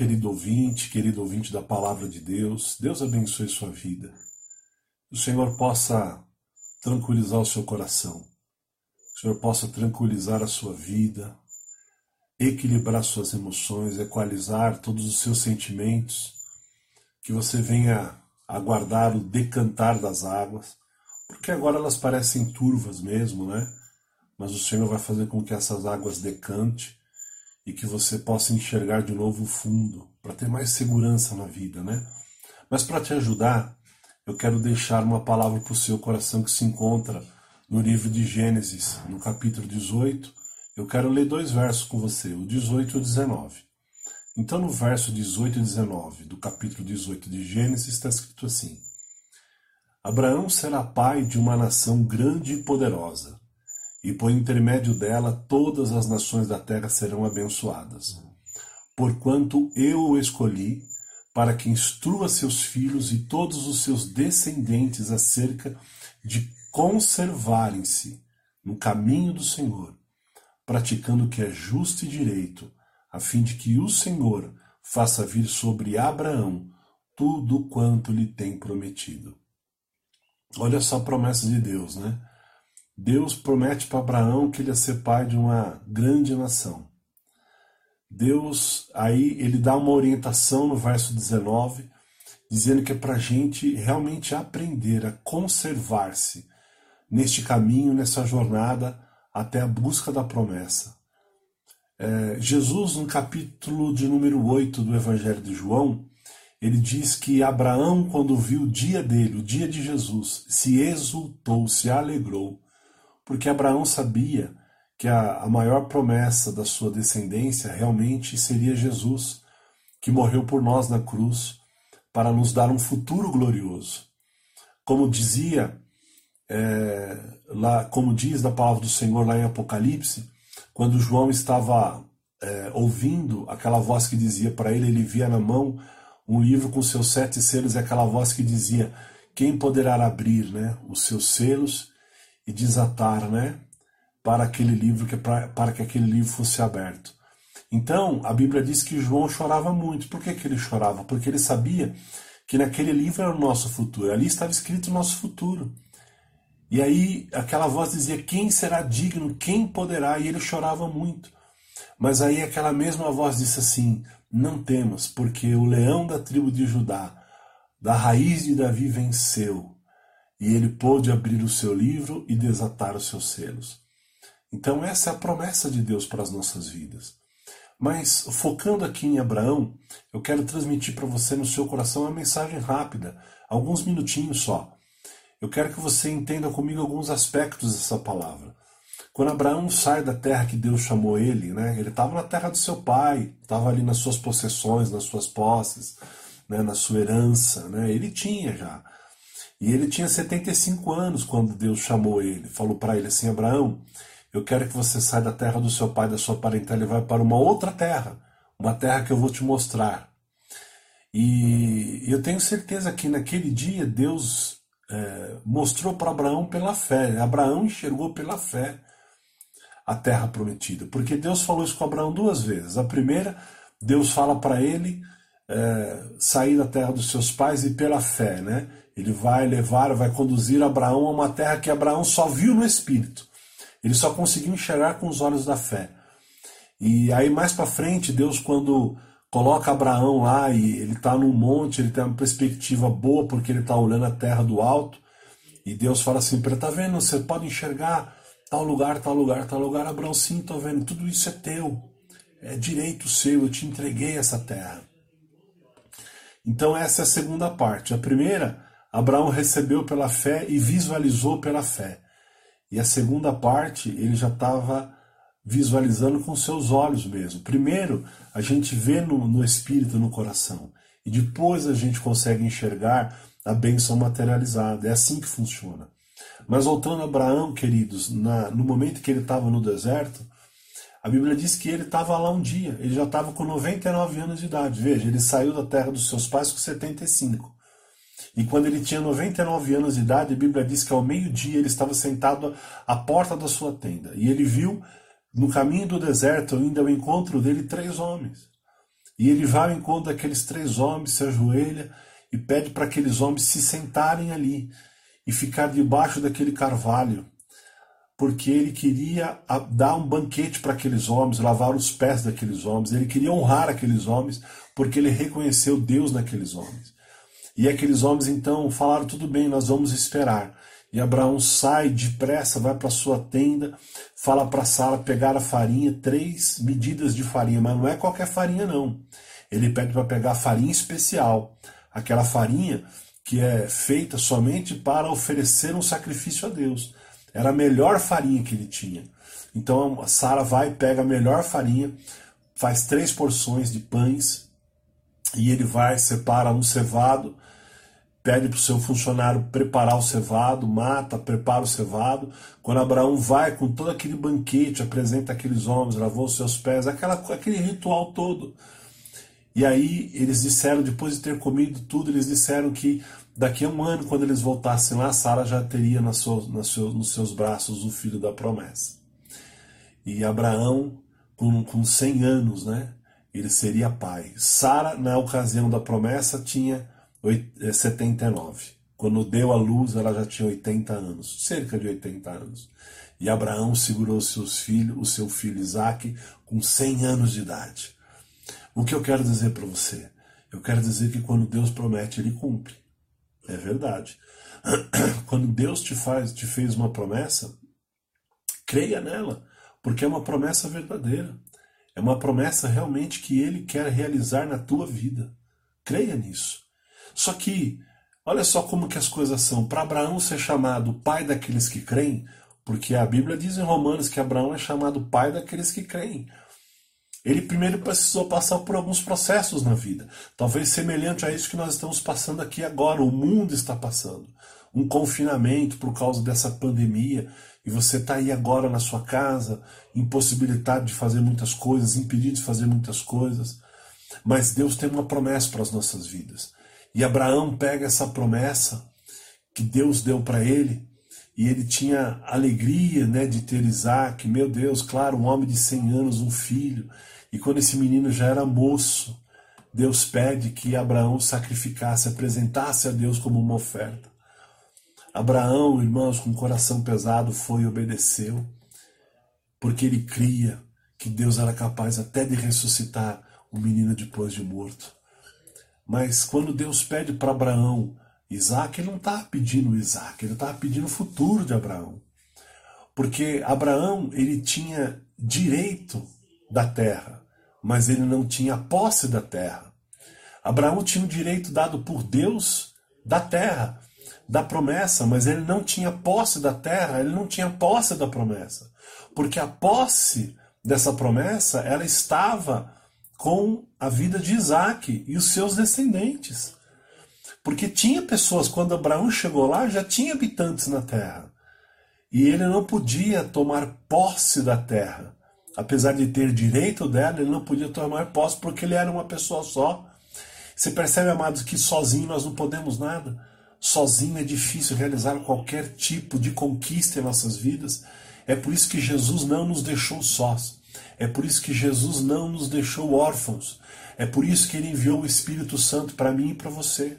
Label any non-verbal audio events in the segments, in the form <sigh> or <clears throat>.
querido ouvinte, querido ouvinte da palavra de Deus. Deus abençoe sua vida. O Senhor possa tranquilizar o seu coração. O Senhor possa tranquilizar a sua vida, equilibrar suas emoções, equalizar todos os seus sentimentos, que você venha aguardar o decantar das águas, porque agora elas parecem turvas mesmo, né? Mas o Senhor vai fazer com que essas águas decante e que você possa enxergar de novo o fundo, para ter mais segurança na vida, né? Mas para te ajudar, eu quero deixar uma palavra para o seu coração que se encontra no livro de Gênesis, no capítulo 18. Eu quero ler dois versos com você, o 18 e o 19. Então, no verso 18 e 19 do capítulo 18 de Gênesis, está escrito assim: Abraão será pai de uma nação grande e poderosa e por intermédio dela todas as nações da terra serão abençoadas. Porquanto eu o escolhi para que instrua seus filhos e todos os seus descendentes acerca de conservarem-se no caminho do Senhor, praticando o que é justo e direito, a fim de que o Senhor faça vir sobre Abraão tudo quanto lhe tem prometido. Olha só a promessa de Deus, né? Deus promete para Abraão que ele ia ser pai de uma grande nação. Deus, aí, ele dá uma orientação no verso 19, dizendo que é para a gente realmente aprender a conservar-se neste caminho, nessa jornada até a busca da promessa. É, Jesus, no capítulo de número 8 do Evangelho de João, ele diz que Abraão, quando viu o dia dele, o dia de Jesus, se exultou, se alegrou, porque Abraão sabia que a, a maior promessa da sua descendência realmente seria Jesus, que morreu por nós na cruz para nos dar um futuro glorioso. Como dizia, é, lá, como diz da palavra do Senhor lá em Apocalipse, quando João estava é, ouvindo aquela voz que dizia para ele, ele via na mão um livro com seus sete selos e aquela voz que dizia: Quem poderá abrir né, os seus selos e desatar, né? Para aquele livro, que, para, para que aquele livro fosse aberto. Então, a Bíblia diz que João chorava muito. Por que, que ele chorava? Porque ele sabia que naquele livro era o nosso futuro. Ali estava escrito o nosso futuro. E aí aquela voz dizia: Quem será digno? Quem poderá? E ele chorava muito. Mas aí aquela mesma voz disse assim: Não temas, porque o leão da tribo de Judá, da raiz de Davi, venceu e ele pôde abrir o seu livro e desatar os seus selos. Então, essa é a promessa de Deus para as nossas vidas. Mas, focando aqui em Abraão, eu quero transmitir para você no seu coração uma mensagem rápida, alguns minutinhos só. Eu quero que você entenda comigo alguns aspectos dessa palavra. Quando Abraão sai da terra que Deus chamou ele, né, ele estava na terra do seu pai, estava ali nas suas possessões, nas suas posses, né, na sua herança, né, ele tinha já. E ele tinha 75 anos quando Deus chamou ele. Falou para ele assim: Abraão, eu quero que você saia da terra do seu pai, da sua parentela e vá para uma outra terra, uma terra que eu vou te mostrar. E eu tenho certeza que naquele dia Deus é, mostrou para Abraão pela fé. Abraão enxergou pela fé a terra prometida, porque Deus falou isso com Abraão duas vezes. A primeira, Deus fala para ele é, sair da terra dos seus pais e pela fé, né? Ele vai levar, vai conduzir Abraão a uma terra que Abraão só viu no espírito. Ele só conseguiu enxergar com os olhos da fé. E aí mais para frente, Deus quando coloca Abraão lá e ele está num monte, ele tem uma perspectiva boa porque ele está olhando a terra do alto. E Deus fala assim para tá vendo? Você pode enxergar tal lugar, tal lugar, tal lugar. Abraão, sim, tô vendo. Tudo isso é teu. É direito seu. Eu te entreguei essa terra. Então essa é a segunda parte. A primeira Abraão recebeu pela fé e visualizou pela fé. E a segunda parte, ele já estava visualizando com seus olhos mesmo. Primeiro, a gente vê no, no espírito, no coração. E depois a gente consegue enxergar a bênção materializada. É assim que funciona. Mas voltando a Abraão, queridos, na, no momento que ele estava no deserto, a Bíblia diz que ele estava lá um dia, ele já estava com 99 anos de idade. Veja, ele saiu da terra dos seus pais com 75. E quando ele tinha 99 anos de idade, a Bíblia diz que ao meio-dia ele estava sentado à porta da sua tenda. E ele viu no caminho do deserto, ainda ao encontro dele, três homens. E ele vai ao encontro daqueles três homens, se ajoelha e pede para aqueles homens se sentarem ali e ficar debaixo daquele carvalho, porque ele queria dar um banquete para aqueles homens, lavar os pés daqueles homens, ele queria honrar aqueles homens, porque ele reconheceu Deus naqueles homens. E aqueles homens então falaram: tudo bem, nós vamos esperar. E Abraão sai depressa, vai para sua tenda, fala para Sara pegar a farinha, três medidas de farinha, mas não é qualquer farinha não. Ele pede para pegar farinha especial, aquela farinha que é feita somente para oferecer um sacrifício a Deus. Era a melhor farinha que ele tinha. Então Sara vai, pega a melhor farinha, faz três porções de pães e ele vai, separa um cevado, pede para o seu funcionário preparar o cevado, mata, prepara o cevado. Quando Abraão vai com todo aquele banquete, apresenta aqueles homens, lavou os seus pés, aquela, aquele ritual todo. E aí eles disseram, depois de ter comido tudo, eles disseram que daqui a um ano, quando eles voltassem lá, Sara já teria na sua, na seu, nos seus braços o filho da promessa. E Abraão, com, com 100 anos, né, ele seria pai. Sara, na ocasião da promessa, tinha 79. É, Quando deu a luz, ela já tinha 80 anos, cerca de 80 anos. E Abraão segurou seus filhos, o seu filho Isaac, com 100 anos de idade. O que eu quero dizer para você? Eu quero dizer que quando Deus promete, ele cumpre. É verdade. <clears throat> Quando Deus te faz, te fez uma promessa, creia nela, porque é uma promessa verdadeira. É uma promessa realmente que ele quer realizar na tua vida. Creia nisso. Só que, olha só como que as coisas são. Para Abraão ser chamado pai daqueles que creem, porque a Bíblia diz em Romanos que Abraão é chamado pai daqueles que creem. Ele primeiro precisou passar por alguns processos na vida, talvez semelhante a isso que nós estamos passando aqui agora, o mundo está passando. Um confinamento por causa dessa pandemia, e você está aí agora na sua casa, impossibilitado de fazer muitas coisas, impedido de fazer muitas coisas. Mas Deus tem uma promessa para as nossas vidas. E Abraão pega essa promessa que Deus deu para ele, e ele tinha alegria né, de ter Isaac, meu Deus, claro, um homem de 100 anos, um filho. E quando esse menino já era moço, Deus pede que Abraão sacrificasse, apresentasse a Deus como uma oferta. Abraão, irmãos, com o coração pesado, foi e obedeceu, porque ele cria que Deus era capaz até de ressuscitar o menino depois de morto. Mas quando Deus pede para Abraão Isaac, ele não estava pedindo Isaac, ele estava pedindo o futuro de Abraão. Porque Abraão, ele tinha direito da terra, mas ele não tinha posse da terra. Abraão tinha o direito dado por Deus da terra, da promessa, mas ele não tinha posse da terra, ele não tinha posse da promessa. Porque a posse dessa promessa, ela estava com a vida de Isaac e os seus descendentes. Porque tinha pessoas, quando Abraão chegou lá, já tinha habitantes na terra. E ele não podia tomar posse da terra. Apesar de ter direito dela, ele não podia tomar posse porque ele era uma pessoa só. Você percebe, amados, que sozinho nós não podemos nada. Sozinho é difícil realizar qualquer tipo de conquista em nossas vidas. É por isso que Jesus não nos deixou sós. É por isso que Jesus não nos deixou órfãos. É por isso que ele enviou o Espírito Santo para mim e para você.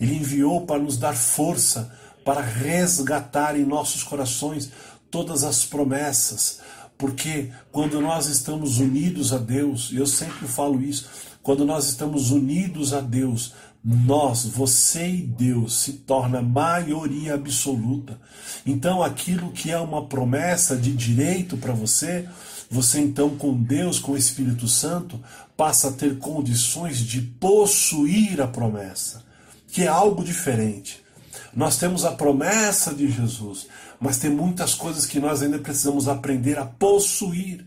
Ele enviou para nos dar força, para resgatar em nossos corações todas as promessas. Porque quando nós estamos unidos a Deus, e eu sempre falo isso, quando nós estamos unidos a Deus, nós, você e Deus, se torna maioria absoluta. Então, aquilo que é uma promessa de direito para você, você então, com Deus, com o Espírito Santo, passa a ter condições de possuir a promessa, que é algo diferente. Nós temos a promessa de Jesus, mas tem muitas coisas que nós ainda precisamos aprender a possuir.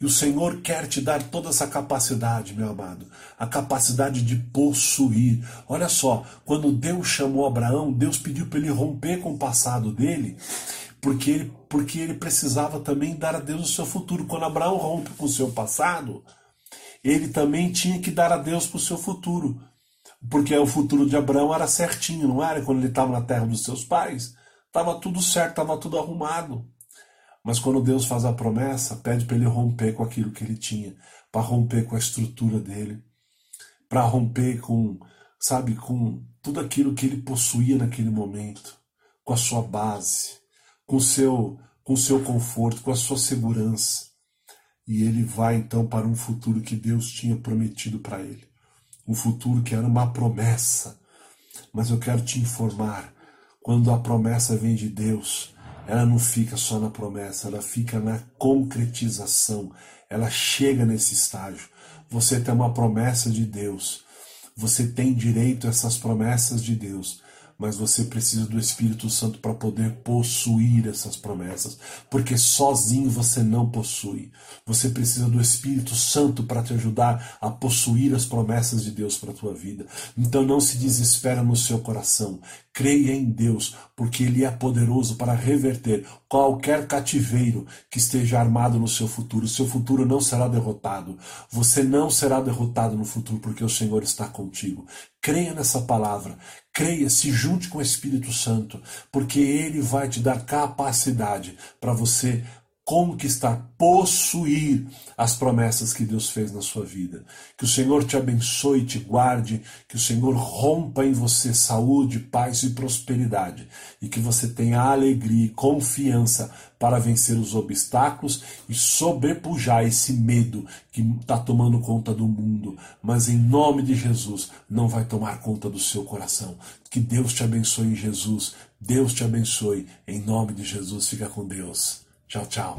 E o Senhor quer te dar toda essa capacidade, meu amado, a capacidade de possuir. Olha só, quando Deus chamou Abraão, Deus pediu para ele romper com o passado dele porque ele, porque ele precisava também dar a Deus o seu futuro. Quando Abraão rompe com o seu passado, ele também tinha que dar a Deus para o seu futuro. Porque o futuro de Abraão era certinho, não era? Quando ele estava na terra dos seus pais, estava tudo certo, estava tudo arrumado. Mas quando Deus faz a promessa, pede para ele romper com aquilo que ele tinha, para romper com a estrutura dele. para romper com, sabe, com tudo aquilo que ele possuía naquele momento, com a sua base, com seu com seu conforto, com a sua segurança. E ele vai então para um futuro que Deus tinha prometido para ele. Um futuro que era uma promessa. Mas eu quero te informar, quando a promessa vem de Deus, ela não fica só na promessa, ela fica na concretização. Ela chega nesse estágio. Você tem uma promessa de Deus. Você tem direito a essas promessas de Deus mas você precisa do Espírito Santo para poder possuir essas promessas, porque sozinho você não possui. Você precisa do Espírito Santo para te ajudar a possuir as promessas de Deus para a tua vida. Então não se desespera no seu coração. Creia em Deus, porque Ele é poderoso para reverter qualquer cativeiro que esteja armado no seu futuro. Seu futuro não será derrotado. Você não será derrotado no futuro, porque o Senhor está contigo. Creia nessa palavra, creia, se junte com o Espírito Santo, porque Ele vai te dar capacidade para você conquistar, possuir as promessas que Deus fez na sua vida. Que o Senhor te abençoe, te guarde, que o Senhor rompa em você saúde, paz e prosperidade, e que você tenha alegria e confiança para vencer os obstáculos e sobrepujar esse medo que está tomando conta do mundo, mas em nome de Jesus não vai tomar conta do seu coração. Que Deus te abençoe em Jesus. Deus te abençoe. Em nome de Jesus, fica com Deus. Tchau, tchau.